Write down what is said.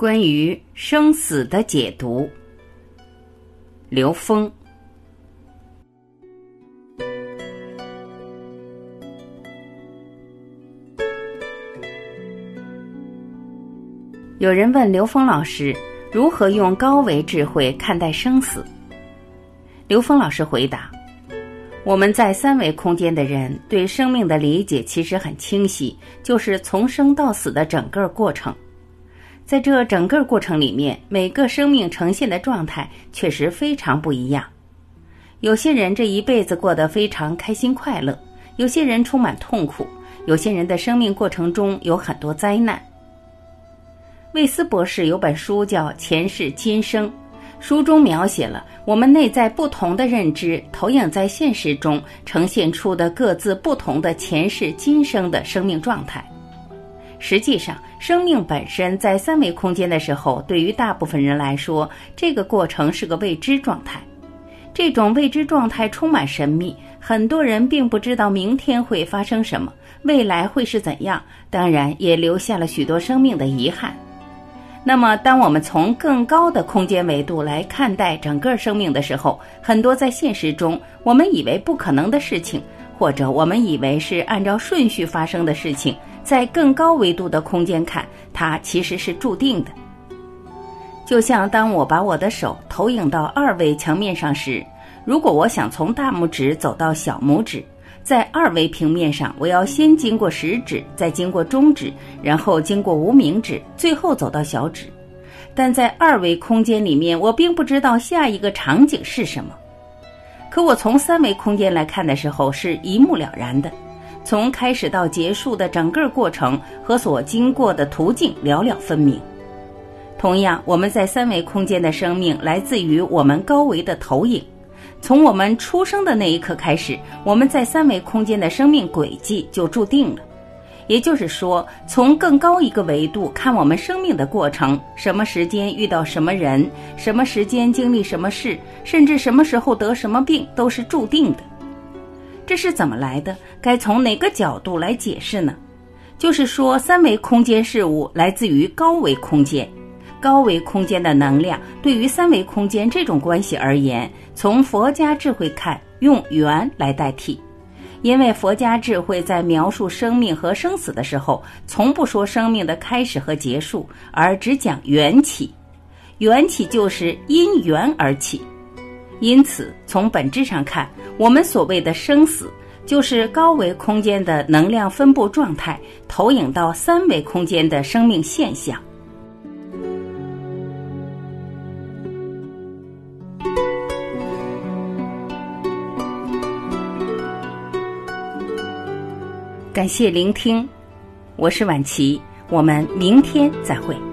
关于生死的解读，刘峰。有人问刘峰老师如何用高维智慧看待生死？刘峰老师回答：“我们在三维空间的人对生命的理解其实很清晰，就是从生到死的整个过程。在这整个过程里面，每个生命呈现的状态确实非常不一样。有些人这一辈子过得非常开心快乐，有些人充满痛苦，有些人的生命过程中有很多灾难。”魏斯博士有本书叫《前世今生》，书中描写了我们内在不同的认知投影在现实中呈现出的各自不同的前世今生的生命状态。实际上，生命本身在三维空间的时候，对于大部分人来说，这个过程是个未知状态。这种未知状态充满神秘，很多人并不知道明天会发生什么，未来会是怎样，当然也留下了许多生命的遗憾。那么，当我们从更高的空间维度来看待整个生命的时候，很多在现实中我们以为不可能的事情，或者我们以为是按照顺序发生的事情，在更高维度的空间看，它其实是注定的。就像当我把我的手投影到二维墙面上时，如果我想从大拇指走到小拇指。在二维平面上，我要先经过食指，再经过中指，然后经过无名指，最后走到小指。但在二维空间里面，我并不知道下一个场景是什么。可我从三维空间来看的时候，是一目了然的。从开始到结束的整个过程和所经过的途径寥寥分明。同样，我们在三维空间的生命来自于我们高维的投影。从我们出生的那一刻开始，我们在三维空间的生命轨迹就注定了。也就是说，从更高一个维度看我们生命的过程，什么时间遇到什么人，什么时间经历什么事，甚至什么时候得什么病，都是注定的。这是怎么来的？该从哪个角度来解释呢？就是说，三维空间事物来自于高维空间。高维空间的能量对于三维空间这种关系而言，从佛家智慧看，用缘来代替，因为佛家智慧在描述生命和生死的时候，从不说生命的开始和结束，而只讲缘起。缘起就是因缘而起，因此从本质上看，我们所谓的生死，就是高维空间的能量分布状态投影到三维空间的生命现象。感谢聆听，我是晚琪，我们明天再会。